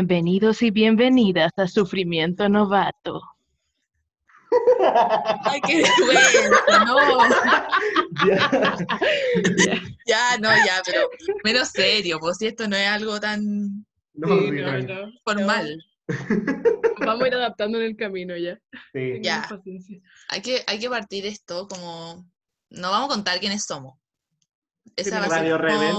Bienvenidos y bienvenidas a Sufrimiento Novato. Ay, qué vergüenza, no. Ya. Ya, no, ya, pero menos serio, pues si esto no es algo tan No, Sí, no, no. formal. Vamos a ir adaptando en el camino ya. Sí. Ya. paciencia. Hay que, hay que partir esto como. No vamos a contar quiénes somos. Esa va a ser Radio como- Rebel.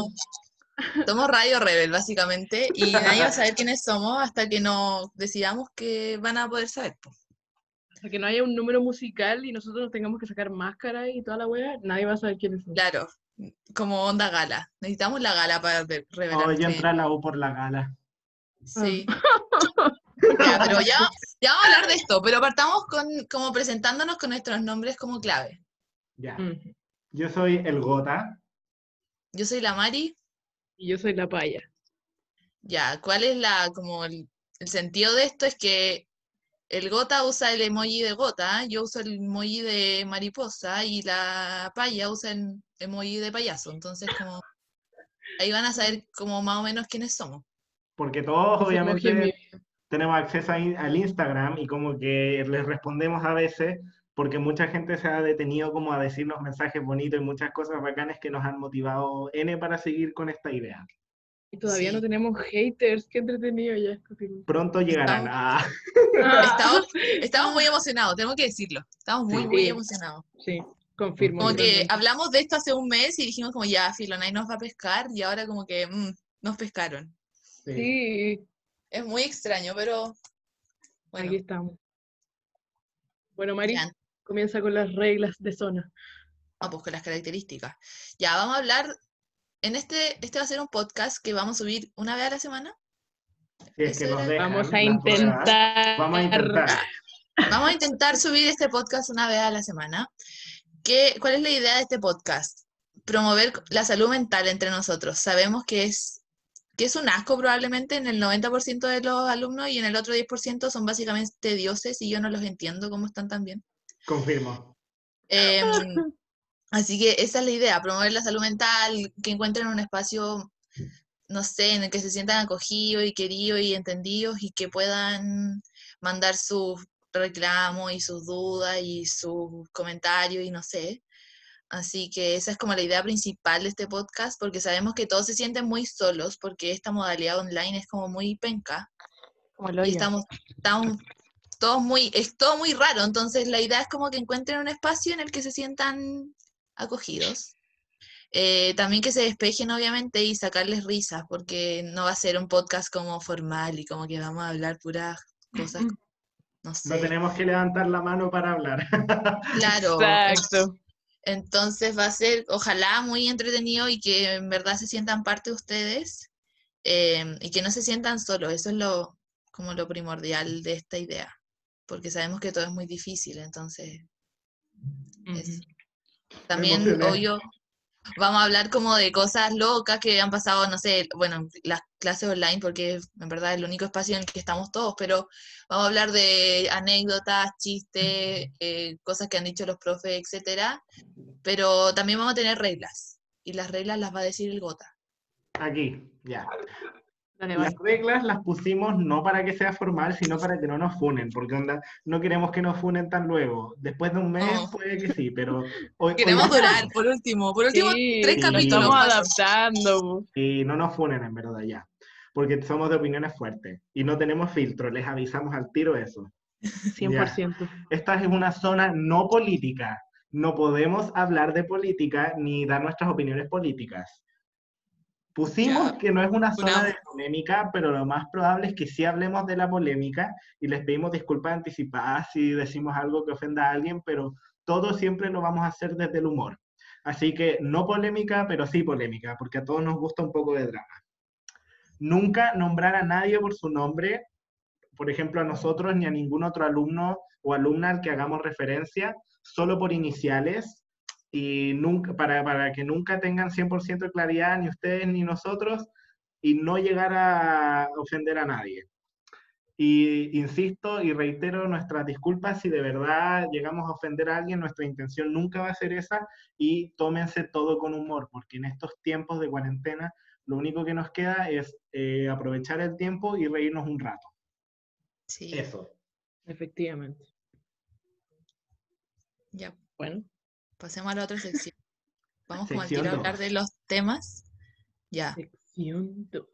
Somos Radio Rebel, básicamente, y nadie va a saber quiénes somos hasta que nos decidamos que van a poder saber. Hasta que no haya un número musical y nosotros nos tengamos que sacar máscara y toda la wea, nadie va a saber quiénes son. Claro, como onda gala. Necesitamos la gala para revelar. Hoy quién- entra la U por la gala. Sí. Ya, pero ya, ya vamos a hablar de esto, pero partamos con como presentándonos con nuestros nombres como clave. Ya. Mm. Yo soy el Gota. Yo soy la Mari. Y yo soy la paya. Ya, ¿cuál es la como el, el sentido de esto? Es que el gota usa el emoji de gota, yo uso el emoji de mariposa y la paya usa el emoji de payaso. Entonces, como ahí van a saber como más o menos quiénes somos. Porque todos obviamente tenemos acceso a al Instagram y como que les respondemos a veces porque mucha gente se ha detenido como a decirnos mensajes bonitos y muchas cosas bacanas que nos han motivado N para seguir con esta idea. Y todavía Sí. no tenemos haters, qué entretenido ya. Pronto llegarán Estamos- a... Ah, Estamos, estamos muy emocionados, tengo que decirlo. Estamos muy, Sí. muy emocionados. sí, confirmo. Como que hablamos de esto hace un mes y dijimos como ya, filo, nadie nos va a pescar y ahora como que mm, nos pescaron. Sí. Sí, Es muy extraño, pero bueno, aquí estamos. Bueno, Mari, ya, comienza con las reglas de zona. vamos pues con las características. Ya, vamos a hablar, en este, este va a ser un podcast que vamos a subir una vez a la semana. Si es que Eso nos era- dejan Vamos a intentar. Vamos a intentar. Vamos a intentar subir este podcast una vez a la semana. ¿Qué, ¿Cuál es la idea de este podcast? Promover la salud mental entre nosotros. Sabemos que es, que es un asco probablemente en el 90% de los alumnos y en el otro 10% son básicamente dioses y yo no los entiendo cómo están tan bien. Confirmo. Em, así que esa es la idea, promover la salud mental, que encuentren un espacio, no sé, en el que se sientan acogidos y queridos y entendidos y que puedan mandar sus reclamos y sus dudas y sus comentarios y no sé. Así que esa es como la idea principal de este podcast, porque sabemos que todos se sienten muy solos, porque esta modalidad online es como muy penca Como el y estamos, estamos todos muy, es todo muy raro, entonces la idea es como que encuentren un espacio en el que se sientan acogidos. Eh, también que se despejen, obviamente, y sacarles risas, porque no va a ser un podcast como formal y como que vamos a hablar puras cosas, no No sé, tenemos que levantar la mano para hablar. claro. Exacto. Entonces va a ser, ojalá, muy entretenido y que en verdad se sientan parte de ustedes eh, y que no se sientan solos. Eso es lo, como lo primordial de esta idea, porque sabemos que todo es muy difícil, entonces es- también, obvio, vamos a hablar como de cosas locas que han pasado, no sé, bueno, las clases online, porque en verdad es el único espacio en el que estamos todos, pero vamos a hablar de anécdotas, chistes, eh, cosas que han dicho los profes, etcétera, pero también vamos a tener reglas, y las reglas las va a decir el Gota. Aquí, ya. Dale, Las reglas las pusimos no para que sea formal, sino para que no nos funen, porque onda, no queremos que nos funen tan luego. Después de un mes No. puede que sí, pero hoy, Queremos hoy- durar, por último, por último, Sí, tres capítulos. estamos adaptando. y no nos funen en verdad ya, porque somos de opiniones fuertes y no tenemos filtro, les avisamos al tiro eso. 100%. Esta es una zona no política, no podemos hablar de política ni dar nuestras opiniones políticas. Pusimos Ya, que no es una zona una- de polémica, pero lo más probable es que sí hablemos de la polémica y les pedimos disculpas anticipadas si decimos algo que ofenda a alguien, pero todo siempre lo vamos a hacer desde el humor. Así que no polémica, pero sí polémica, porque a todos nos gusta un poco de drama. Nunca nombrar a nadie por su nombre, por ejemplo, a nosotros ni a ningún otro alumno o alumna al que hagamos referencia, solo por iniciales, y nunca, para, para que nunca tengan 100% de claridad ni ustedes ni nosotros, y no llegar a ofender a nadie. Y insisto y reitero nuestras disculpas si de verdad llegamos a ofender a alguien, nuestra intención nunca va a ser esa y tómense todo con humor, porque en estos tiempos de cuarentena lo único que nos queda es eh, aprovechar el tiempo y reírnos un rato. Sí, Eso. Efectivamente. ya. Bueno, Pasemos a la otra sección. Vamos como al tiro a hablar de los temas. Ya. sección 2.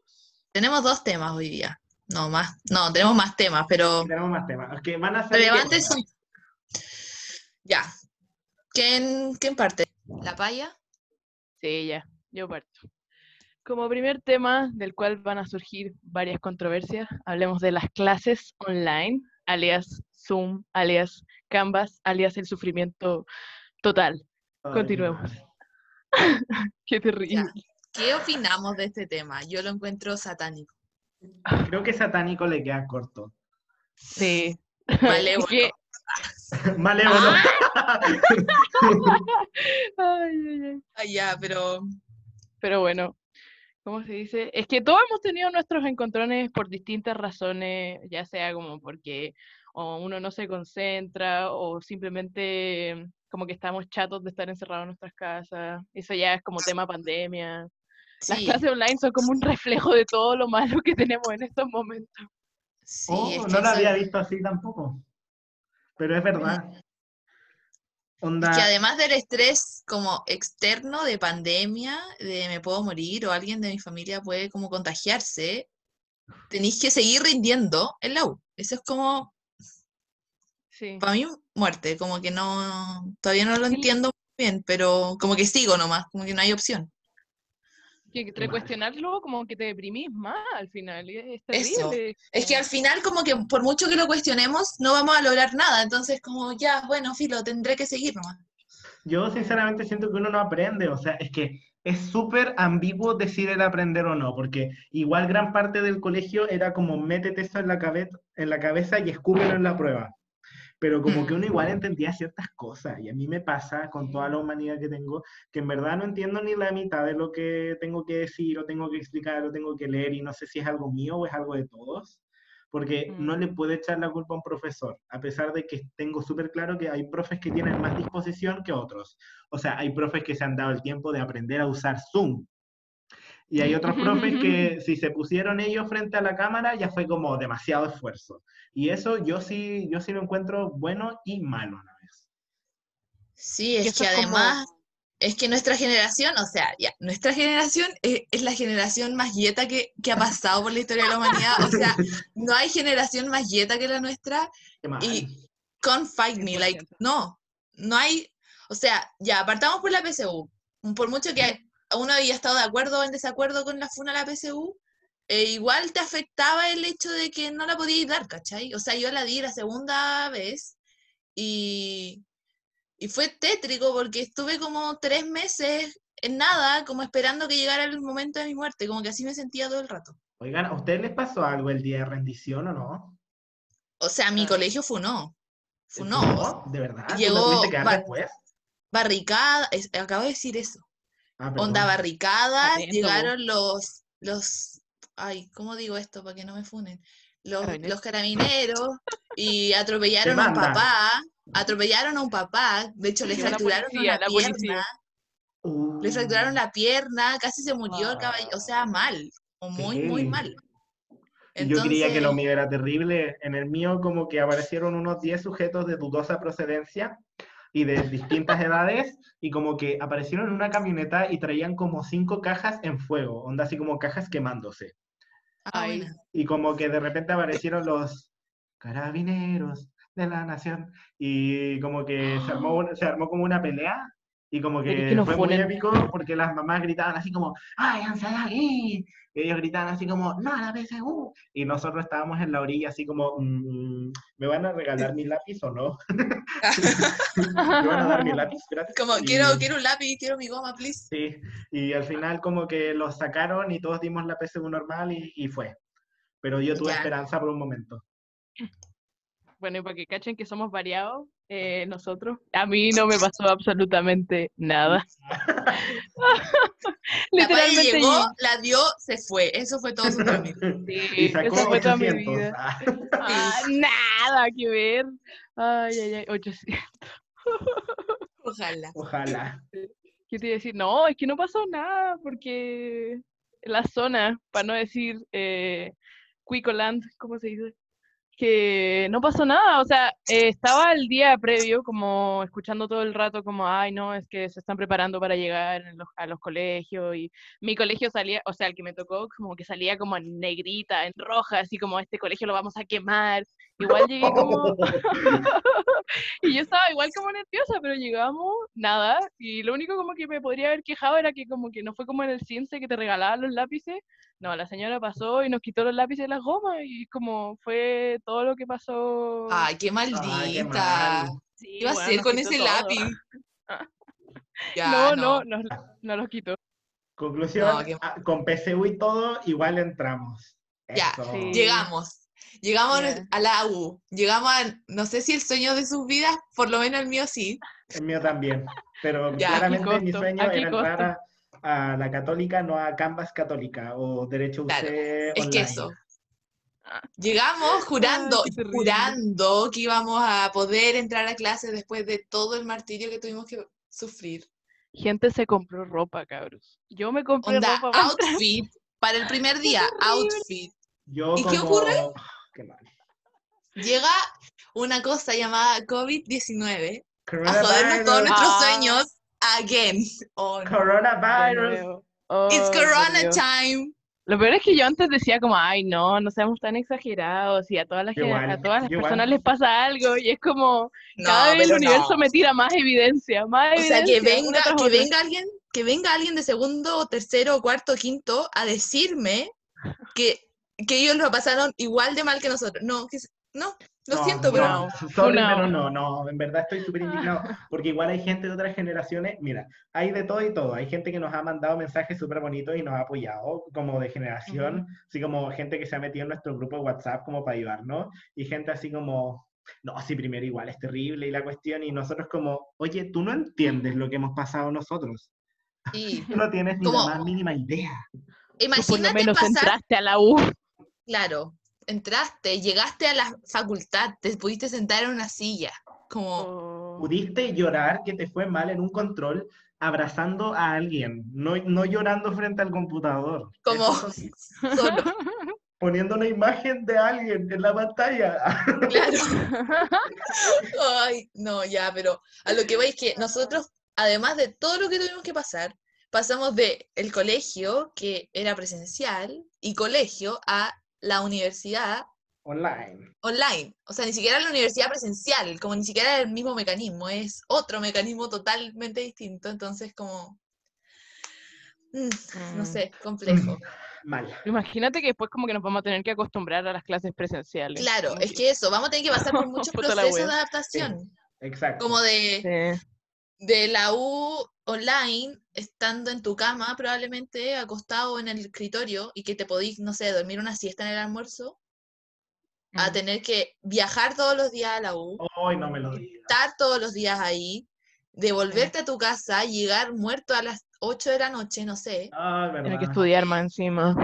Tenemos dos temas hoy día. No, más. No, tenemos más temas, pero Tenemos más temas. Que van a ser relevantes son. Ya. ¿Quién, ¿Quién parte? ¿La paya? Sí, ya, yo parto. Como primer tema del cual van a surgir varias controversias, hablemos de las clases online, alias Zoom, alias Canvas, alias el sufrimiento total. Ay, Continuemos. Qué terrible. ¿Qué opinamos de este tema? Yo lo encuentro satánico. Creo que satánico le queda corto. Sí. Malévolo. Que- Malévolo. Ay, ay, ay. Ah, ya, pero Pero bueno, ¿cómo se dice? Es que todos hemos tenido nuestros encontrones por distintas razones, ya sea como porque o uno no se concentra o simplemente como que estamos chatos de estar encerrados en nuestras casas. Eso ya es como tema pandemia. Las clases online son como un reflejo de todo lo malo que tenemos en estos momentos. sí, Oh, es no lo había visto así tampoco. Pero es verdad. Onda, es que además del estrés como externo de pandemia, de me puedo morir o alguien de mi familia puede como contagiarse, tenéis que seguir rindiendo en la U. Eso es como, Sí. para mí, muerte, como que no, todavía no lo Sí. entiendo bien, pero como que sigo nomás, como que no hay opción. Que Qué mal. cuestionarlo como que te deprimís más al final. Es Eso. Es que al final como que por mucho que lo cuestionemos, no vamos a lograr nada, entonces como ya, bueno, filo, tendré que seguir nomás. yo sinceramente siento que uno no aprende, o sea, es que es súper ambiguo decir el aprender o no, porque igual gran parte del colegio era como métete eso en la, cabe- en la cabeza y escúpelo en la prueba. Pero como que uno igual entendía ciertas cosas, y a mí me pasa con toda la humanidad que tengo, que en verdad no entiendo ni la mitad de lo que tengo que decir, o tengo que explicar, o tengo que leer, y no sé si es algo mío o es algo de todos, porque no Mm. le puedo echar la culpa a un profesor, a pesar de que tengo súper claro que hay profes que tienen más disposición que otros. O sea, hay profes que se han dado el tiempo de aprender a usar Zoom. Y hay otros profes que si se pusieron ellos frente a la cámara ya fue como demasiado esfuerzo. Y eso yo sí, yo sí lo encuentro bueno y malo a la vez. Sí, es que es como- además, es que nuestra generación, o sea, ya, nuestra generación es, es la generación más yeta que, que ha pasado por la historia de la humanidad. O sea, no hay generación más yeta que la nuestra. Y con Fight Me, like, 100%. no, no hay, o sea, ya, apartamos por la PSU. Por mucho que uno había estado de acuerdo o en desacuerdo con la FUNA a la PSU, eh, igual te afectaba el hecho de que no la podías dar, ¿cachai? O sea, yo la di la segunda vez y, y fue tétrico porque estuve como tres meses en nada, como esperando que llegara el momento de mi muerte, como que así me sentía todo el rato. Oigan, ¿a ustedes les pasó algo el día de rendición o no? O sea, mi Ah. colegio funó. Funó. o sea, ¿De verdad? ¿Tú llegó- después? barricada, es- acabo de decir eso. Ah, Onda Atento, vos. llegaron los, los, ay, ¿cómo digo esto para que no me funen? Los, Carabineros. los carabineros y atropellaron a un papá, atropellaron a un papá, de hecho le la fracturaron policía, una la pierna, policía. Uh, le fracturaron la pierna, casi se murió el caballo, o sea, Ah. mal, o muy, muy mal. Yo creía que lo mío era terrible. En el mío como que aparecieron unos 10 sujetos de dudosa procedencia y de distintas edades y como que aparecieron en una camioneta y traían como cinco cajas en fuego, onda así como cajas quemándose. Ay. Y como que de repente aparecieron los carabineros de la nación y como que se armó, se armó como una pelea y como ¿Querés que fue muy funen? épico porque las mamás gritaban así como ¡Váyanse de aquí! Y ellos gritaban así como ¡No a la PSU! Y nosotros estábamos en la orilla así como "Mm, ¿Me van a regalar mi lápiz o no? ¿Me van a dar mi lápiz? Gracias. Como, Y- quiero, quiero un lápiz, quiero mi goma, please. Sí, y al final como que los sacaron y todos dimos la PSU normal y, y fue. Pero yo tuve Ya. esperanza por un momento. Bueno, y para que cachen que somos variados, eh, nosotros, a mí no me pasó absolutamente nada. La Literalmente llegó, yo- la dio, se fue. Eso fue todo su trámite. Y Sí, sacó fue toda mi 800. vida. Ah, Ah, nada que ver. Ay, ay, ay, 800. Ojalá. ojalá. ¿Qué te iba a decir? No, es que no pasó nada, porque la zona, para no decir eh, Quicoland, ¿cómo se dice? Que no pasó nada, o sea, eh, estaba el día previo como escuchando todo el rato como, ay, no, es que se están preparando para llegar los- a los colegios y mi colegio salía, o sea, el que me tocó como que salía como en negrita, en roja, así como este colegio lo vamos a quemar. Igual llegué como, y yo estaba igual como nerviosa, pero llegamos, nada, y lo único como que me podría haber quejado era que como que no fue como en el CINCE que te regalaban los lápices, no, la señora pasó y nos quitó los lápices de las gomas, y como fue todo lo que pasó. Ay, qué Ay, qué maldita. mal. Sí, ¿Qué iba a hacer con ese todo. lápiz? Ya, no, no. no, no, no los quitó. Conclusión, No, qué- ah, con PSU y todo, igual entramos. Ya, sí. Llegamos. Llegamos Ya. a la U. Llegamos a, no sé si el sueño de sus vidas, por lo menos el mío sí. El mío también. Pero Ya, ¿a qué claramente mi sueño ¿A qué era costo? entrar a, a la católica, no a Canvas católica o Derecho Claro, UC Es que online. eso. Llegamos jurando, qué terrible. jurando que íbamos a poder entrar a clases después de todo el martirio que tuvimos que sufrir. Gente se compró ropa, cabros. Yo me compré Onda, ropa. para- outfit, para el primer día, outfit. Yo ¿Y qué ocurre? Qué mal. Llega una cosa llamada COVID-19 a jodernos todos nuestros Ah. sueños again. Oh, no. Coronavirus. Oh, It's Corona Dios. time. Lo peor es que yo antes decía como, ay, no, no seamos tan exagerados y a todas las, igual, a todas las igual. personas les pasa algo y es como, No, cada vez el universo no. me tira más evidencia, más O sea, que evidencia, una venga, que venga alguien, que venga alguien de segundo, o tercero, o cuarto, o quinto a decirme que, que ellos lo pasaron igual de mal que nosotros. No, que, no, lo No, siento, pero no, no. sorry, Funao. pero no, no, en verdad estoy súper indignado, porque igual hay gente de otras generaciones, mira, hay de todo y todo, hay gente que nos ha mandado mensajes súper bonitos y nos ha apoyado, como de generación, así como gente que se ha metido en nuestro grupo de WhatsApp como para ayudarnos, y gente así como, no, sí, primero igual es terrible y la cuestión, y nosotros como, oye, tú no entiendes lo que hemos pasado nosotros, sí. tú no tienes ni Como- la más mínima idea. Tú por lo Imagínate menos pasar, entraste a la U. claro, entraste, llegaste a la facultad, te pudiste sentar en una silla, como, Oh. Pudiste llorar que te fue mal en un control abrazando a alguien, no, no llorando frente al computador. como Eso solo, poniendo una imagen de alguien en la pantalla. claro. Ay, no, ya, pero a lo que vais que nosotros, además de todo lo que tuvimos que pasar, pasamos de el colegio, que era presencial, y colegio, a la universidad Online. online. O sea, ni siquiera la universidad presencial, como ni siquiera el mismo mecanismo, es otro mecanismo totalmente distinto. Entonces, como, mm, no Mm. sé, complejo. Mal. Imagínate que después como que nos vamos a tener que acostumbrar a las clases presenciales. Claro, es que eso, vamos a tener que pasar por muchos procesos de adaptación, Exacto. como de, Sí. De la U online, estando en tu cama, probablemente acostado en el escritorio y que te podís, no sé, dormir una siesta en el almuerzo, a Mm. tener que viajar todos los días a la U, Hoy no me lo digas. estar todos los días ahí, devolverte a tu casa, llegar muerto a las 8 de la noche, no sé, Ay, Tener que estudiar más encima.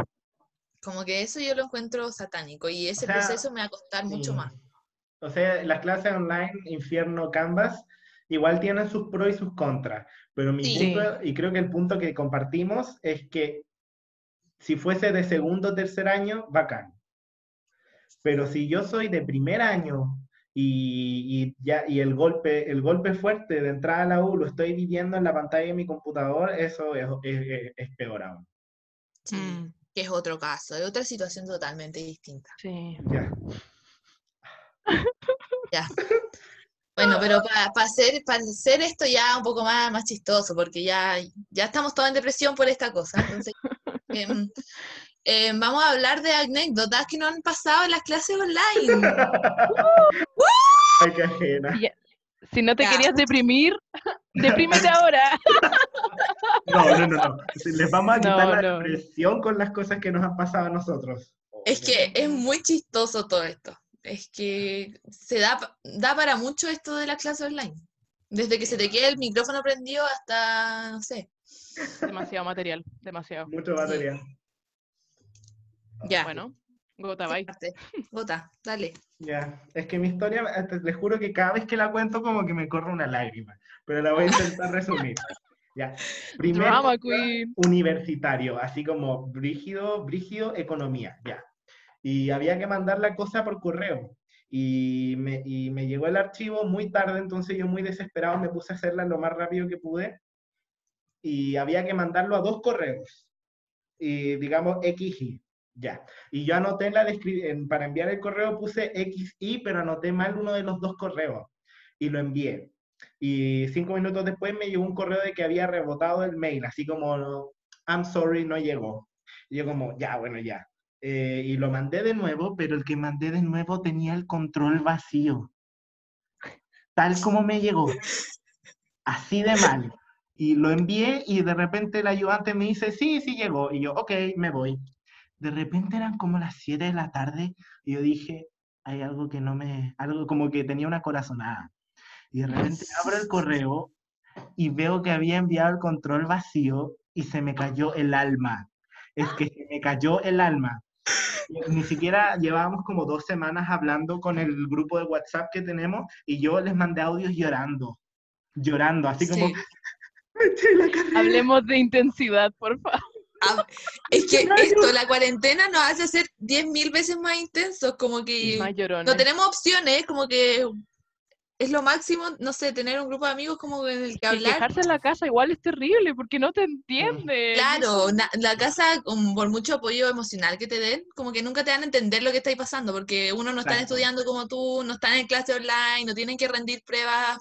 como que eso yo lo encuentro satánico y ese sea, proceso me va a costar mucho más. O sea, las clases online, Infierno, Canvas, igual tienen sus pros y sus contras. Pero mi Sí. punto, y creo que el punto que compartimos es que si fuese de segundo o tercer año, bacán. Pero si yo soy de primer año y, y ya, y el golpe, el golpe fuerte de entrar a la U lo estoy viviendo en la pantalla de mi computador, eso es, es- es- es peor aún. Sí, Mm. que es otro caso, es otra situación totalmente distinta. Sí. Ya. Ya. Bueno, pero para hacer, para hacer esto ya un poco más, más chistoso, porque ya, ya estamos todos en depresión por esta cosa. Entonces, em, em, vamos a hablar de anécdotas que nos han pasado en las clases online. Ay, qué ajena. Si no te Ya. querías deprimir, deprímete ahora. No, no, no, no. Les vamos a No, quitar la no, no. depresión con las cosas que nos han pasado a nosotros. Es que es muy chistoso todo esto. Es que se da, da para mucho esto de la clase online. Desde que se te quede el micrófono prendido hasta, no sé. Demasiado material, demasiado. Mucho material. Ya. Bueno, gota, ¿qué bye. Gota, dale. Ya, es que mi historia, eh, les juro que cada vez que la cuento como que me corre una lágrima, pero la voy a intentar resumir. Ya. Primer Drama correo queen. universitario, así como brígido, brígido, economía, ya. Y había que mandar la cosa por correo. Y me, y me llegó el archivo muy tarde, entonces yo muy desesperado me puse a hacerla lo más rápido que pude. Y había que mandarlo a dos correos. Y digamos XY, ya. Y yo anoté en la descripción, para enviar el correo puse XY, pero anoté mal uno de los dos correos. Y lo envié. Y cinco minutos después me llegó un correo de que había rebotado el mail, así como, I'm sorry, no llegó. Y yo como, ya, bueno, ya. Eh, y lo mandé de nuevo, pero el que mandé de nuevo tenía el control vacío. Tal como me llegó. Así de mal. Y lo envié y de repente el ayudante me dice, sí, sí llegó. Y yo, ok, me voy. De repente eran como las 7 de la tarde y yo dije, hay algo que no me, algo como que tenía una corazonada. Y de repente abro el correo y veo que había enviado el control vacío y se me cayó el alma. Es que se me cayó el alma. Ni siquiera llevábamos como dos semanas hablando con el grupo de WhatsApp que tenemos y yo les mandé audios llorando, llorando, así como, Sí. me eché la carrera. Hablemos de intensidad, por favor. Ah, Es que esto, la cuarentena nos hace ser 10.000 veces más intensos, como que Más llorones. no tenemos opciones, como que es lo máximo, no sé, tener un grupo de amigos como en el que hablar. quejarse en la casa igual es terrible porque no te entienden. Claro, na- la casa, con- por mucho apoyo emocional que te den, como que nunca te van a entender lo que está ahí pasando, porque uno no están Exacto. estudiando como tú, no están en clase online, no tienen que rendir pruebas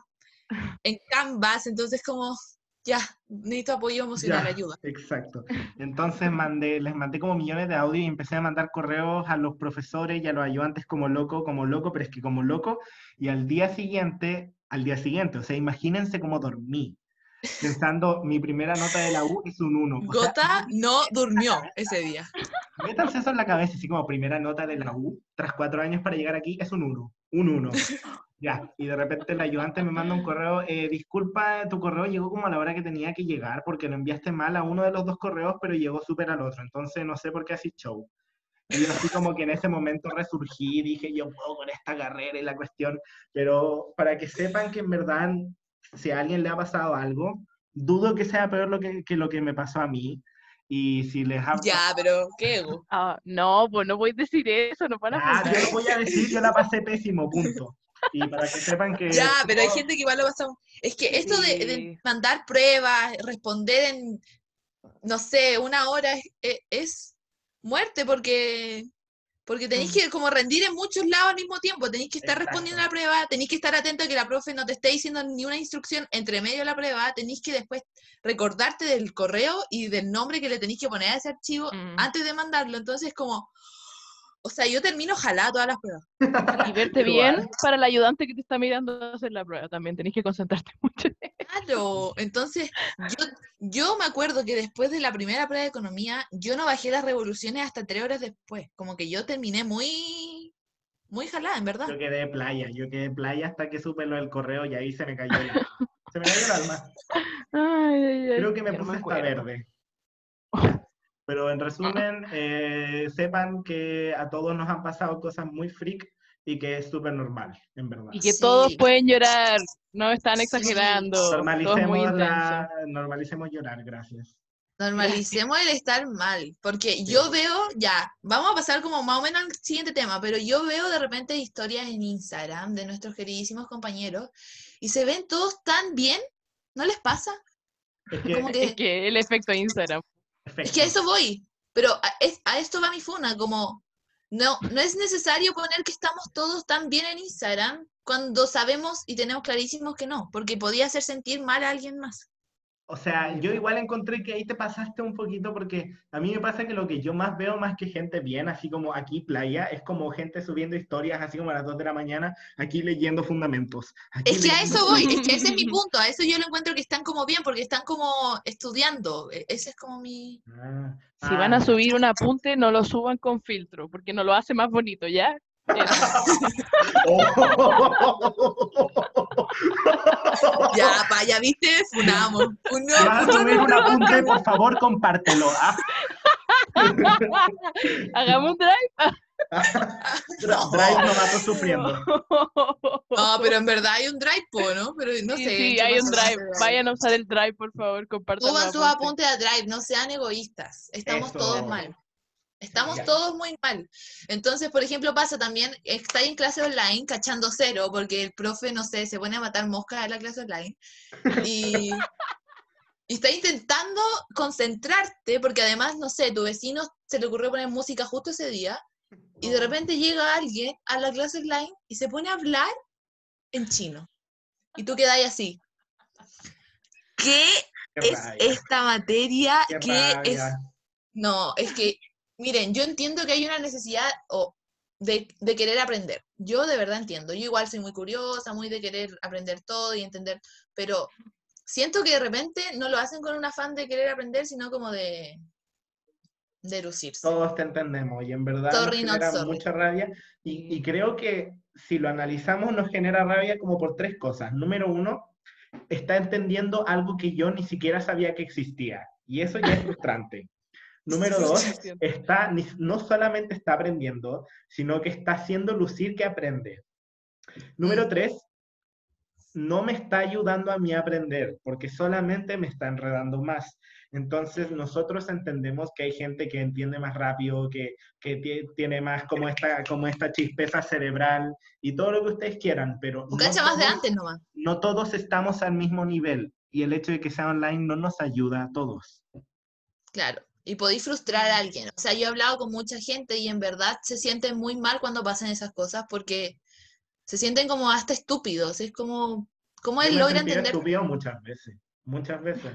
en Canvas, entonces como, ya, necesito apoyo emocional, Ya, ayuda. Exacto. Entonces mandé, les mandé como millones de audios y empecé a mandar correos a los profesores y a los ayudantes como loco, como loco, pero es que como loco. Y al día siguiente, al día siguiente, o sea, imagínense cómo dormí. Pensando, mi primera nota de la U es un 1. O sea, Gota no durmió ese día. métanse eso en la cabeza, así como primera nota de la U, tras cuatro años para llegar aquí, es un 1. Un 1. Ya, y de repente el ayudante me manda un correo, eh, disculpa, tu correo llegó como a la hora que tenía que llegar porque lo enviaste mal a uno de los dos correos, pero llegó súper al otro, entonces no sé por qué así show. Y yo así como que en ese momento resurgí, dije, yo puedo con esta carrera y la cuestión, pero para que sepan que en verdad, si a alguien le ha pasado algo, dudo que sea peor lo que, que lo que me pasó a mí, y si les ha Ya, pero qué. Ah, no, pues no voy a decir eso, no van a Ah, yo no voy a decir, yo la pasé pésimo, punto. Y para que sepan que... Ya, pero hay gente que igual lo pasa. Es que esto de, mandar pruebas, responder en, no sé, una hora es, e- es muerte porque, porque tenéis que como rendir en muchos lados al mismo tiempo. Tenéis que estar respondiendo a la prueba, tenéis que estar atento a que la profe no te esté diciendo ni una instrucción entre medio de la prueba. Tenéis que después recordarte del correo y del nombre que le tenéis que poner a ese archivo Mm. antes de mandarlo. Entonces, como, o sea, yo termino jalada todas las pruebas. Y verte Igual. bien para el ayudante que te está mirando a hacer la prueba también. Tenés que concentrarte mucho. Claro, entonces yo, yo me acuerdo que después de la primera prueba de economía, yo no bajé las revoluciones hasta tres horas después. Como que yo terminé muy, muy jalada, en verdad. Yo quedé playa, yo quedé playa hasta que supe lo del correo y ahí se me cayó el, se me cayó el alma. Ay, ay, ay, Creo que me puse hasta verde. Pero en resumen, eh, sepan que a todos nos han pasado cosas muy freak y que es súper normal, en verdad. Y que todos pueden llorar, no están exagerando. Normalicemos, la, normalicemos llorar, gracias. Normalicemos el estar mal, porque yo veo, ya, vamos a pasar como más o menos al siguiente tema, pero yo veo de repente historias en Instagram de nuestros queridísimos compañeros y se ven todos tan bien, ¿no les pasa? Es que, Como que- Es que el efecto Instagram. Es que a eso voy, pero a, es- a esto va mi funa, como no, no es necesario poner que estamos todos tan bien en Instagram cuando sabemos y tenemos clarísimos que no, porque podía hacer sentir mal a alguien más. O sea, yo igual encontré que ahí te pasaste un poquito porque a mí me pasa que lo que yo más veo más que gente bien, así como aquí playa, es como gente subiendo historias así como a las 2 de la mañana, aquí leyendo fundamentos. aquí Es que a eso voy, es que ese es mi punto, a eso yo lo encuentro que están como bien, porque están como estudiando, e- ese es como mi... Ah, Si van a ah. subir un apunte, no lo suban con filtro, porque no lo hace más bonito, ¿ya? Ya, pa, ya viste, funamos. Si vas a subir un apunte, por favor, compártelo. Ah, Hagamos un drive. No. Drive novato sufriendo. No, pero en verdad hay un drive, po, ¿no? Pero no sí, sé. sí, hay un drive. Vayan a usar el drive, por favor, compartan. Suban sus apuntes. apuntes a Drive, no sean egoístas. Estamos Eso. todos mal. Estamos Ya. todos muy mal. Entonces, por ejemplo, pasa también, está en clase online cachando cero, porque el profe, no sé, se pone a matar moscas en la clase online. Y, y está intentando concentrarte, porque además, no sé, tu vecino se le ocurrió poner música justo ese día, y de repente llega alguien a la clase online y se pone a hablar en chino. Y tú quedas ahí así. ¿Qué Qué es rabia, esta materia qué que es no, es que, miren, yo entiendo que hay una necesidad o, de, de querer aprender. Yo de verdad entiendo. Yo igual soy muy curiosa, muy de querer aprender todo y entender, pero siento que de repente no lo hacen con un afán de querer aprender, sino como de, de lucirse. Todos te entendemos y en verdad Sorry, nos genera mucha rabia y, y creo que si lo analizamos nos genera rabia como por tres cosas. Número uno, está entendiendo algo que yo ni siquiera sabía que existía y eso ya es frustrante. Número dos, está, no solamente está aprendiendo, sino que está haciendo lucir que aprende. Número Mm. tres, no me está ayudando a mí a aprender, porque solamente me está enredando más. Entonces, nosotros entendemos que hay gente que entiende más rápido, que, que tie- tiene más como esta, como esta chispeza cerebral y todo lo que ustedes quieran, pero no cacha más de todos- antes nomás. no todos estamos al mismo nivel y el hecho de que sea online no nos ayuda a todos. Claro. Y podéis frustrar a alguien. O sea, yo he hablado con mucha gente y en verdad se sienten muy mal cuando pasan esas cosas porque se sienten como hasta estúpidos. Es como, ¿cómo Yo él me logra entender? estúpido muchas veces, muchas veces.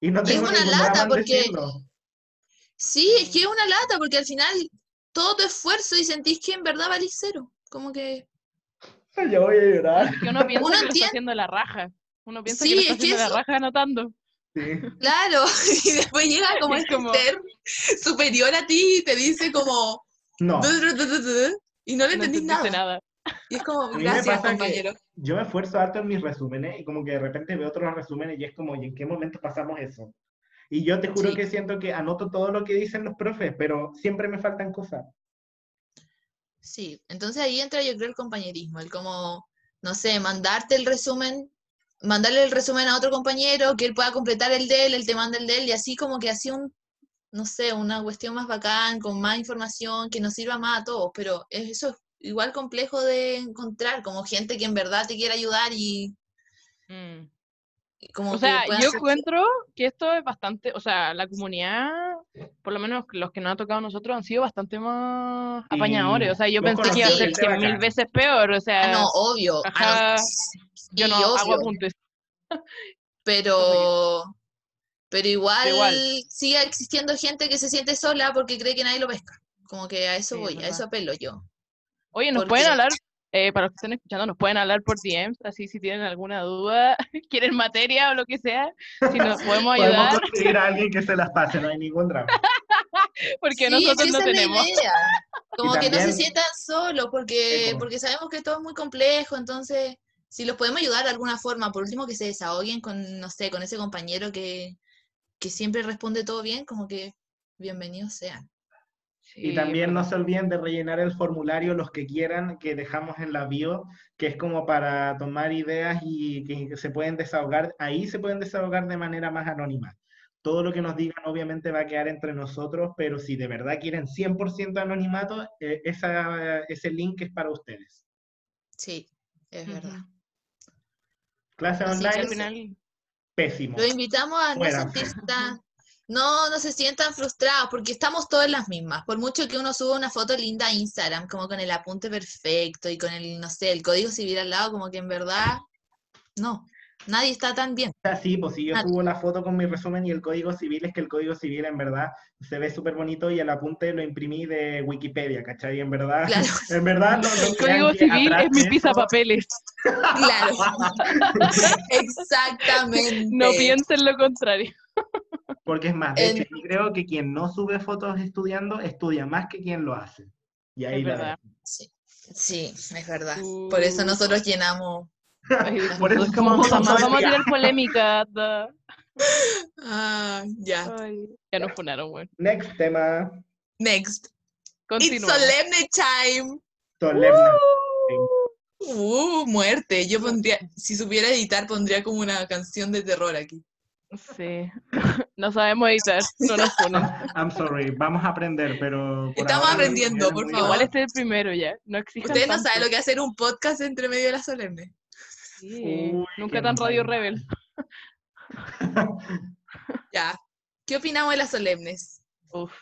Y no Y es tengo una lata porque- decirlo. Sí, es que es una lata porque al final todo tu esfuerzo y sentís que en verdad valís cero. Como que, Ya voy a llorar. Que uno piensa Uno que lo está haciendo la raja. Uno piensa Sí, que lo está es que haciendo la eso- raja anotando. Sí. claro, y después llega como Es este como- ser superior a ti y te dice como, No, y no le No entendís entendiste nada. nada. Y es como, gracias, compañero. yo me esfuerzo harto en mis resúmenes y como que de repente veo otros resúmenes y es como, ¿y en qué momento pasamos eso? Y yo te juro Sí. que siento que anoto todo lo que dicen los profes, pero siempre me faltan cosas. Sí, entonces ahí entra yo creo el compañerismo, el como, no sé, mandarte el resumen, mandarle el resumen a otro compañero, que él pueda completar el de él, él te manda el de él, y así como que así un, no sé, una cuestión más bacán, con más información, que nos sirva más a todos, pero es- eso es igual complejo de encontrar, como gente que en verdad te quiere ayudar y, Mm. y como O sea, yo hacer- encuentro que esto es bastante, o sea, la comunidad, por lo menos los que nos ha tocado a nosotros, han sido bastante más apañadores. O sea, yo pensé que iba a ser gente cien mil bacán. veces peor. O sea, Ah, no, obvio, ah, no, yo no hago obvio. apuntes. pero pero igual, igual. sigue existiendo gente que se siente sola porque cree que nadie lo pesca. Como que a eso Sí, es voy, a eso apelo yo. Oye, nos Porque- pueden hablar, eh, para los que estén escuchando, nos pueden hablar por DMs, así si tienen alguna duda, quieren materia o lo que sea, si nos podemos Podemos ayudar, conseguir a alguien que se las pase, no hay ningún drama. porque Sí, nosotros no tenemos. idea. Como que no se sientan solos porque, porque sabemos que todo es muy complejo, entonces si los podemos ayudar de alguna forma, por último que se desahoguen con, no sé, con ese compañero que, que siempre responde todo bien, como que bienvenidos sean. Y Sí, también no verdad. se olviden de rellenar el formulario los que quieran que dejamos en la bio, que es como para tomar ideas y que se pueden desahogar, ahí se pueden desahogar de manera más anónima. Todo lo que nos digan obviamente va a quedar entre nosotros, pero si de verdad quieren 100% anonimato, eh, esa, ese link es para ustedes. Sí, es verdad. Clase Así que Al online, final, pésimo. Los invitamos a no Fuera. sentirse tan, no, no se sientan frustrados, porque estamos todos en las mismas. Por mucho que uno suba una foto linda a Instagram, como con el apunte perfecto y con el, no sé, el código civil al lado, como que en verdad, no, nadie está tan bien. sea, sí, pues si yo Ah. subo la foto con mi resumen y el código civil, es que el código civil en verdad se ve súper bonito y el apunte lo imprimí de Wikipedia, ¿cachai? En verdad, Claro. en verdad no, no el código civil es mi pizza eso- papeles. Claro, exactamente. No piensen lo contrario. Porque es más, de En- hecho, yo creo que quien no sube fotos estudiando, estudia más que quien lo hace. Y ahí Es la verdad. Sí, sí, es verdad. Por eso Uh. nosotros llenamos. Por eso nosotros como- vamos, hoy vamos a tirar polémica. Ah, ya. Ay, ya nos funaron, güey. Next tema. Next. Continúa. solemne time. Solemne. Uh, muerte. Yo pondría, si supiera editar, pondría como una canción de terror aquí. Sí. No sabemos editar, no nos ponen. I'm sorry, vamos a aprender, pero... por Estamos aprendiendo, por favor. Igual este es el primero ya. No existe. Ustedes no saben lo que es hacer un podcast entre medio de la solemne. Sí, Uy, nunca tan Radio mal. Rebel. Ya. ¿Qué opinamos de las solemnes? Uf.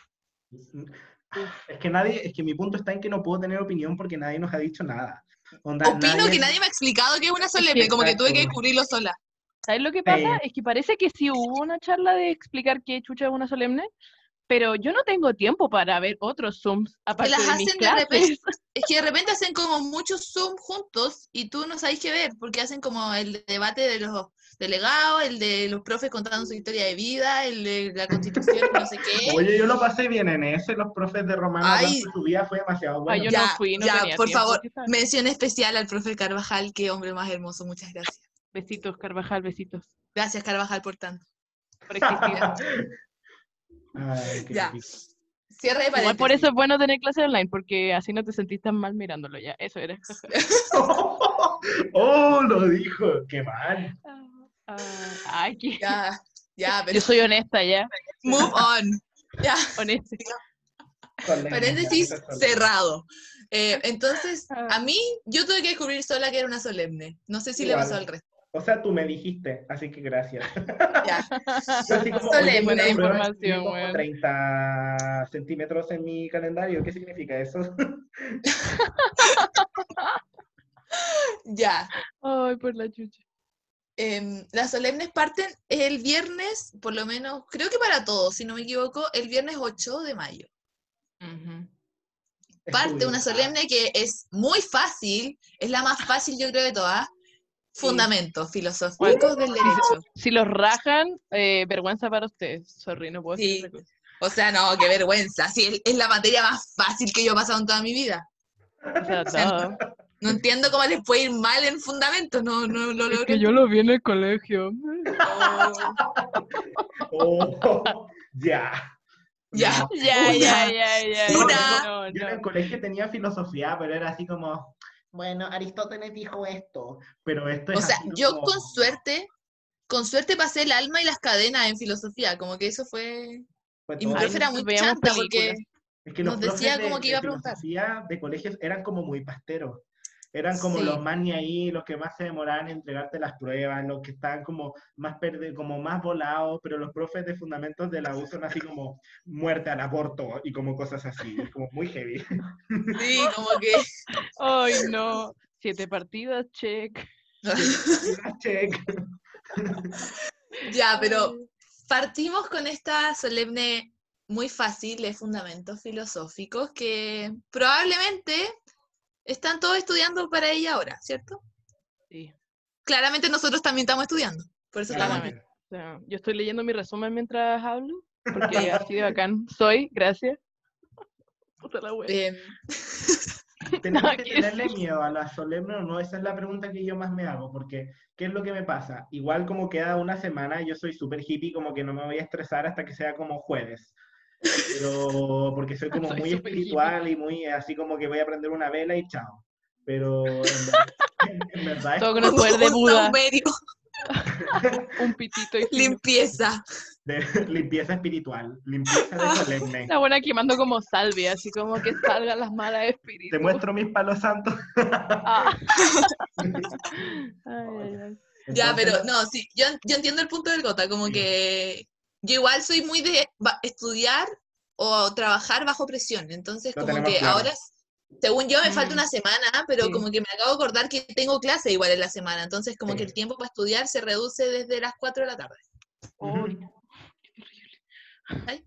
Es que nadie, es que mi punto está en que no puedo tener opinión porque nadie nos ha dicho nada. Onda, Opino que nadie me ha explicado qué es una solemne, como que tuve que descubrirlo sola. ¿Sabes lo que pasa? Es que parece que sí hubo una charla de explicar qué chucha es una solemne, pero yo no tengo tiempo para ver otros Zooms aparte las de mis hacen de repente. clases. Es que de repente hacen como muchos Zoom juntos y tú no sabes qué ver, porque hacen como el debate de los delegados, el de los profes contando su historia de vida, el de la constitución, no sé qué. Oye, yo lo pasé bien en ese, los profes de Romano Ay. su vida fue demasiado bueno. Ay, yo ya, no fui, no ya, tenía por tiempo, favor, mención especial al profe Carvajal, qué hombre más hermoso, muchas gracias. Besitos, Carvajal, besitos. Gracias, Carvajal, por tanto. Por existir. Ay, qué Ya. difícil. Cierre de Igual por eso es bueno tener clase online, porque así no te sentís tan mal mirándolo ya. Eso era. oh, lo dijo, qué mal. Ah, Ay, qué- Ya, ya, pero Yo soy honesta ya, move on. Ya, honesta. Paréntesis cerrado. Eh, entonces, Ah. a mí, yo tuve que descubrir sola que era una solemne. No sé si le pasó al resto. O sea, tú me dijiste, así que gracias. Ya. Yo así como, Solemne. oye, Información, como weón. 30 centímetros en mi calendario. ¿Qué significa eso? Ya. Ay, por la chucha. Em, las solemnes parten el viernes, por lo menos, creo que para todos, si no me equivoco, el viernes 8 de mayo. Parte una solemne que es muy fácil, es la más fácil yo creo de todas. Fundamentos filosóficos del derecho. Si los rajan, eh, vergüenza para ustedes. Sorry, no puedo Sí. decir cosa. O sea, no, qué vergüenza. Sí, es- es la materia más fácil que yo he pasado en toda mi vida. O sea, sea, todo. No entiendo cómo les puede ir mal en fundamentos, no, no lo Es logro. que yo lo vi en el colegio. Oh, ya. Ya. No. Ya, ya, ya, ya. No, Yo en no. el colegio tenía filosofía, pero era así como, bueno, Aristóteles dijo esto, pero esto es O sea, así yo como- con suerte, con suerte pasé el alma y las cadenas en filosofía, como que eso fue... fue Y mi profe era muy chanta porque... Es que nos decía de- como que iba a preguntar. de colegios eran como muy pasteros. Eran como Sí. los más ni ahí, los que más se demoraban en entregarte las pruebas, los que estaban como más perde- como más volados, pero los profes de fundamentos de la U son así como muerte al aborto y como cosas así, es como muy heavy. Sí, como que... Ay, no. Siete partidas, check. Check. ya, pero partimos con esta solemne muy fácil de fundamentos filosóficos que probablemente están todos estudiando para ella ahora, ¿cierto? Sí. Claramente nosotros también estamos estudiando, por eso estamos aquí. Claramente. Yo estoy leyendo mi resumen mientras hablo, porque así de bacán soy, gracias. Puta la wea. Em, ¿Tenemos que que tenerle miedo a la solemne o no? Esa es la pregunta que yo más me hago, porque ¿qué es lo que me pasa? Igual como queda una semana, yo soy súper hippie, como que no me voy a estresar hasta que sea como jueves. Pero porque soy como Soy muy espiritual y muy así como que voy a prender una vela y chao. Pero en verdad, en verdad es Todo con poder de un Buda. Un pitito y limpieza. de limpieza espiritual, limpieza de solemne. La buena quemando como salvia, así como que salgan las malas espíritus. Te muestro mis palos santos. Ah. Ay, ay, ay. Ya, Entonces, pero no, sí, yo, yo entiendo el punto del Gota, como Sí. que yo igual soy muy de estudiar o trabajar bajo presión, entonces Lo como que claro. ahora, según yo, me falta Mm. una semana, pero Sí. como que me acabo de acordar que tengo clase igual en la semana, entonces como que el tiempo para estudiar se reduce desde las 4 de la tarde. Qué. Ay.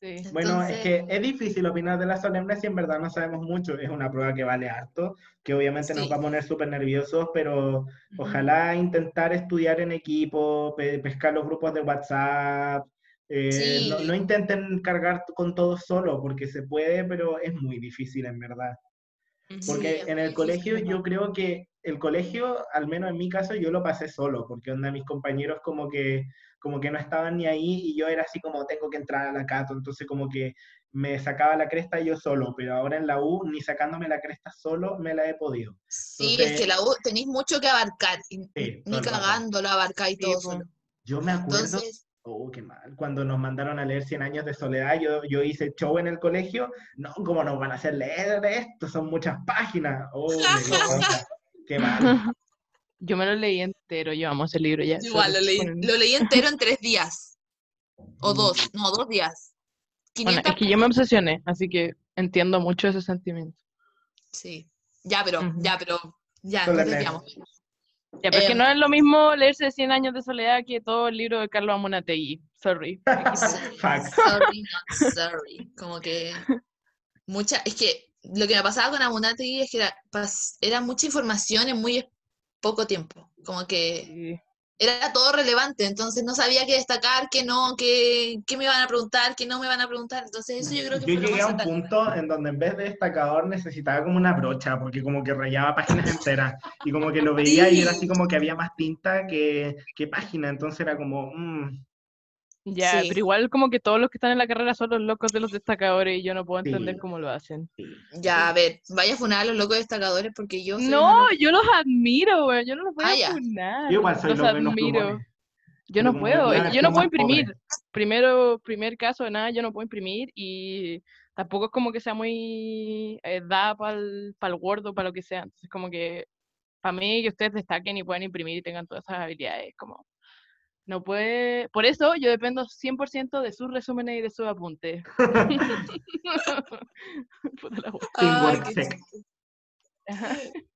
Sí. Bueno, es que es difícil opinar de las solemnes si en verdad no sabemos mucho. Es una prueba que vale harto, que obviamente nos va a poner súper nerviosos, pero ojalá intentar estudiar en equipo, pe- pescar los grupos de WhatsApp. eh, Sí. no, no intenten cargar con todo solo, porque se puede, pero es muy difícil en verdad. Porque Sí, en el colegio sí. yo creo que el colegio, al menos en mi caso, yo lo pasé solo, porque onda mis compañeros como que, como que no estaban ni ahí y yo era así como tengo que entrar a la Cato, entonces como que me sacaba la cresta yo solo, pero ahora en la U ni sacándome la cresta solo me la he podido. Sí, Entonces- es que la U tenéis mucho que abarcar. y Sí, todo ni cagando lo abarcáis todo solo. Yo me acuerdo, Entonces, oh, qué mal, cuando nos mandaron a leer 100 años de soledad, yo, yo hice show en el colegio, no, ¿cómo nos van a hacer leer esto? Son muchas páginas. Oh, me dio cosa. qué mal. Yo me lo leí entero, yo amo ese libro ya. igual, lo leí, lo leí entero en tres días. O Mm. dos, no, dos días. Bueno, 500 es que yo me obsesioné, así que entiendo mucho ese sentimiento. Sí. Ya, pero, ya, pero, ya, leer. desviamos. Ya, pero es que Em, no es lo mismo leerse 100 años de soledad que todo el libro de Carlos Amunategui. Sorry. Fact. Sorry, not sorry. Como que mucha, es que lo que me pasaba con Amunategui es que era, era mucha información en muy poco tiempo. Como que Sí. Era todo relevante, entonces no sabía qué destacar, qué no, qué, qué me van a preguntar, qué no me van a preguntar. Entonces eso yo creo que Yo fue lo llegué a más un satánico. punto en donde en vez de destacador necesitaba como una brocha, porque como que rayaba páginas enteras, y como que lo veía y era así como que había más tinta que, que página, entonces era como, mm, Ya, Sí. pero igual como que todos los que están en la carrera son los locos de los destacadores y yo no puedo entender Sí. cómo lo hacen. sí. Ya, a ver, vaya a funar a los locos destacadores porque yo soy No, yo los admiro, güey. Yo no los voy Ah, a funar. Yo igual soy los los admiro. Yo no puedo, que yo no puedo pobre. imprimir. Primero, primer caso de nada, yo no puedo imprimir y tampoco es como que sea muy eh, da para el Word o para lo que sea. Entonces, como que para mí que ustedes destaquen y puedan imprimir y tengan todas esas habilidades, como no puede. Por eso yo dependo 100% de sus resúmenes y de sus apuntes.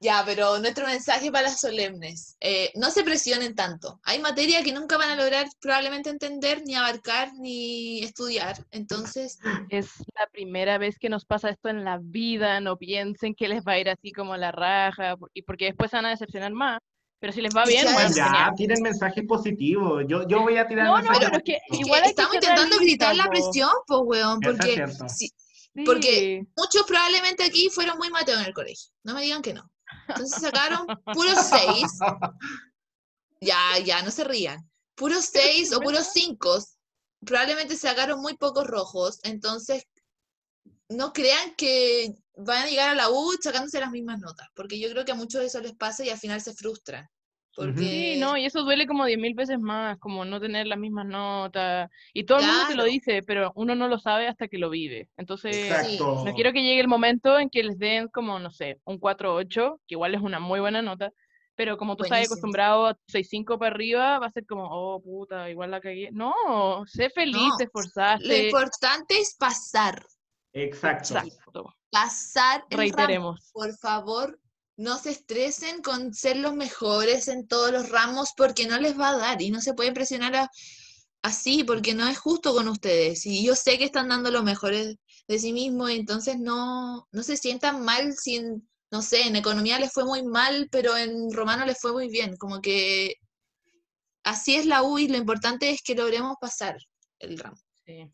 Ya, pero nuestro mensaje para las solemnes, eh, no se presionen tanto. Hay materia que nunca van a lograr probablemente entender, ni abarcar, ni estudiar. Entonces, Es la primera vez que nos pasa esto en la vida, no piensen que les va a ir así como la raja, y porque después se van a decepcionar más. Pero si les va bien, bueno, Ya, genial. tiren mensajes positivos. Yo, yo voy a tirar No, no, mensajes pero es que positivos. es que igual hay que estamos intentando quitar la presión, pues, weón, porque si- porque- Sí. muchos probablemente aquí fueron muy mateos en el colegio. No me digan que no. Entonces sacaron puros seis. Ya, ya, no se rían. Puros seis o puros cinco. Probablemente sacaron muy pocos rojos. Entonces, no crean que van a llegar a la U sacándose las mismas notas. Porque yo creo que a muchos eso les pasa y al final se frustran. Porque Sí, no, y eso duele como diez mil veces más, como no tener las mismas notas. Y todo el mundo te lo Claro. dice, pero uno no lo sabe hasta que lo vive. Entonces, Exacto. no quiero que llegue el momento en que les den como, no sé, un 4.8, que igual es una muy buena nota, pero como tú estás acostumbrado a 6.5 para arriba, va a ser como, oh, puta, igual la cagué. No, sé feliz, No, te lo esforzaste. importante es pasar. Exacto. Exacto. Pasar el ramo. Reiteremos. por favor, no se estresen con ser los mejores en todos los ramos porque no les va a dar y no se pueden presionar a- así porque no es justo con ustedes. Y yo sé que están dando lo mejores de sí mismos, entonces no, no se sientan mal si, en, no sé, en economía les fue muy mal, pero en romano les fue muy bien. Como que así es la U y lo importante es que logremos pasar el ramo. Sí.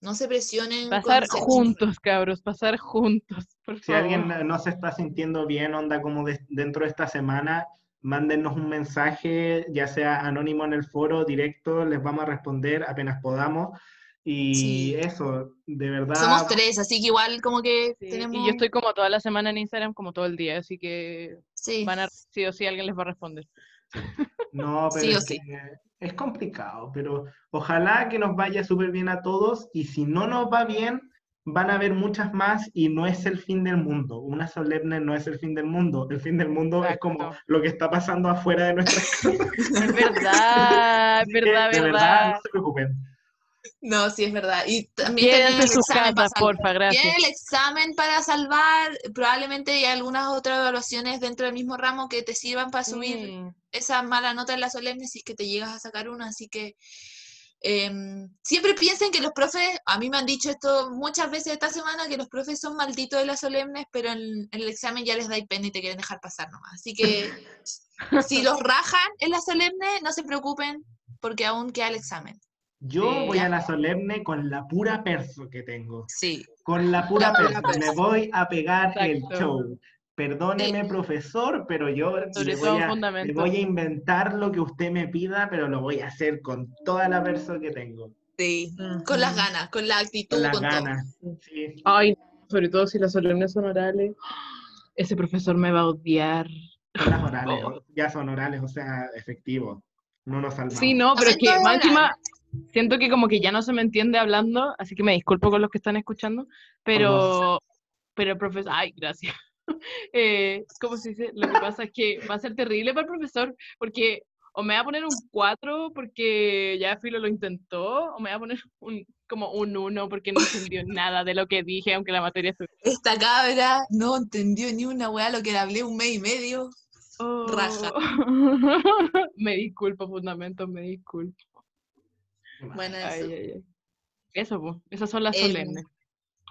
No se presionen. Pasar juntos, cabros, pasar juntos, por Si alguien no se está sintiendo bien, onda como de- dentro de esta semana, mándennos un mensaje, ya sea anónimo en el foro, directo, les vamos a responder apenas podamos. Y Sí. eso, de verdad. Somos tres, así que igual como que Sí, tenemos... Y yo estoy como toda la semana en Instagram, como todo el día, así que Sí. van a, sí o sí alguien les va a responder. No, pero Sí o es, sí. que es complicado, pero ojalá que nos vaya súper bien a todos y si no nos va bien, van a haber muchas más y no es el fin del mundo. Una solemne no es el fin del mundo. El fin del mundo es como lo que está pasando afuera de nuestras casas. Es verdad, es verdad, de verdad. no se preocupen. No, sí, es verdad. Y también Quédense el examen para salvar. porfa, gracias. Tienen el examen para salvar. Probablemente hay algunas otras evaluaciones dentro del mismo ramo que te sirvan para subir Mm, esa mala nota en la solemne si es que te llegas a sacar una. Así que em, siempre piensen que los profes, a mí me han dicho esto muchas veces esta semana, que los profes son malditos de las solemnes, pero en, en el examen ya les da pena y te quieren dejar pasar nomás. Así que si los rajan en la solemne, no se preocupen porque aún queda el examen. Yo Sí. voy a la solemne con la pura perso que tengo. Sí. Con la pura perso. Me voy a pegar el Exacto. show. Perdóneme, profesor, pero yo Sobre le todo voy, a, le voy a inventar lo que usted me pida, pero lo voy a hacer con toda la perso que tengo. Sí. Con las ganas, con la actitud, Con las con todo. ganas. Sí. Ay, sobre todo si las solemnes son orales. Ese profesor me va a odiar. Son las orales, Oh. ya son orales, o sea, efectivo. No nos salvamos. Sí, no, pero es que más encima siento que como que ya no se me entiende hablando, así que me disculpo con los que están escuchando, pero, pero profesor, ay, gracias. Eh, ¿Cómo se dice? Lo que pasa es que va a ser terrible para el profesor, porque o me va a poner un 4 porque ya Filo lo intentó, o me va a poner un, como un 1 porque no entendió nada de lo que dije, aunque la materia estuviera... Esta cabra no entendió ni una weá lo que le hablé un mes y medio. Raja. me disculpo, fundamentos, me disculpo. Bueno, Ay, eso. ay, ay. Eso, pues, esas son las Em, solemnes.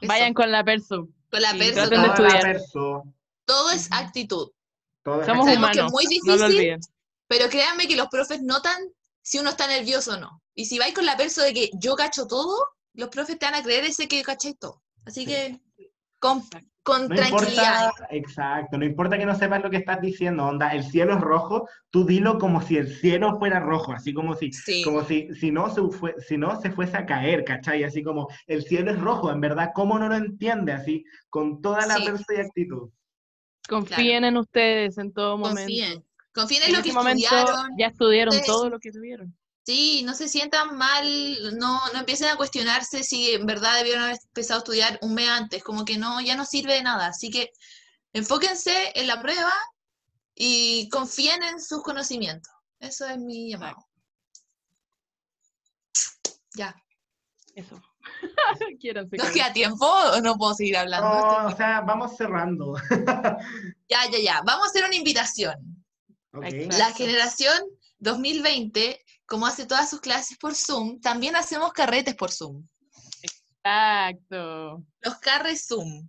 Eso. Vayan con la perso. Con la sí, perso, traten de estudiar. perso, todo es actitud. todo es Somos actitud. Sabemos que es humanos, muy no lo difícil. olviden. Pero créanme que los profes notan si uno está nervioso o no. Y si vais con la perso de que yo cacho todo, los profes te van a creer ese que cacháis todo. Así que con, con No tranquilidad. importa, exacto, no importa que no sepas lo que estás diciendo, onda, el cielo es rojo, tú dilo como si el cielo fuera rojo, así como si, Sí. como si, si no se fue, si no se fuese a caer, ¿cachai? Así como el cielo es rojo, en verdad, ¿cómo no lo entiende? Así, con toda la Sí. y actitud. Confíen en ustedes en todo momento. Confíen. Confíen en En lo que momento estudiaron. ya estudiaron ustedes- todo lo que tuvieron. Sí, no se sientan mal, no, no empiecen a cuestionarse si en verdad debieron haber empezado a estudiar un mes antes, como que no, ya no sirve de nada. Así que enfóquense en la prueba y confíen en sus conocimientos. Eso es mi llamado. Ya. Eso. ¿Nos queda tiempo o no puedo seguir hablando? No, o sea, vamos cerrando. Ya, ya, ya. Vamos a hacer una invitación. Ok. Exacto. La generación 2020, como hace todas sus clases por Zoom, también hacemos carretes por Zoom. Exacto. Los carres Zoom.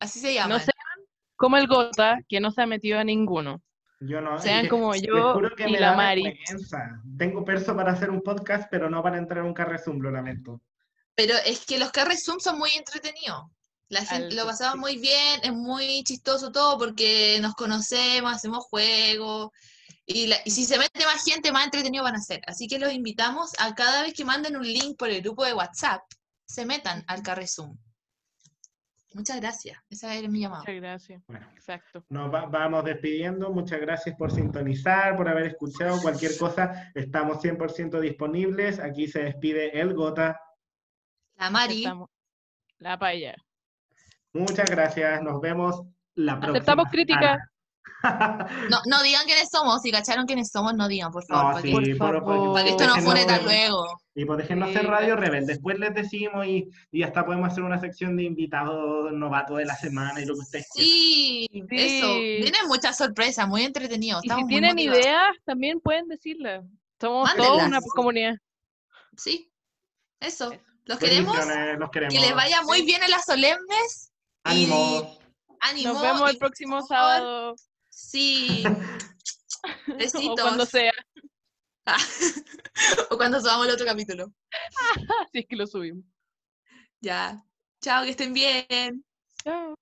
Así se llaman. No sean como el Gota, que no se ha metido a ninguno. Yo no. Sean como yo juro que y me la Mari. vergüenza. Tengo perso para hacer un podcast, pero no para entrar a un carrezum, lo lamento. Pero es que los carres Zoom son muy entretenidos. La gente, lo pasamos muy bien, es muy chistoso todo porque nos conocemos, hacemos juegos. Y, la- y si se mete más gente, más entretenido van a ser. Así que los invitamos a cada vez que manden un link por el grupo de WhatsApp, se metan al carre Zoom. Muchas gracias. Esa era mi llamado. Muchas gracias. Bueno, Exacto. nos va- vamos despidiendo. Muchas gracias por sintonizar, por haber escuchado. Cualquier cosa, estamos 100% disponibles. Aquí se despide el Gota. La Mari. La paella. Muchas gracias. Nos vemos la próxima. Aceptamos críticas. No, no digan quiénes somos. Si cacharon quiénes somos, no digan, por favor. No, para, sí, que, Por por- por- para que esto no fuere tan luego. Y pues déjenos Sí, hacer Radio. Rebel. Después les decimos y, y hasta podemos hacer una sección de invitados novatos de la semana y lo que ustedes quieran. Sí, eso. Sí. Tienen muchas sorpresas, muy entretenido. Y si tienen motivados. ideas, también pueden decirlas. Somos toda una comunidad. Sí, eso. Eso. Los queremos. Los queremos. Que les vaya muy bien en las solemnes. Ánimo. Ánimo. Nos vemos y el próximo por sábado. Sí. O Besitos. cuando sea. o cuando subamos el otro capítulo. Si es que lo subimos. Ya. Chao, que estén bien. Chao.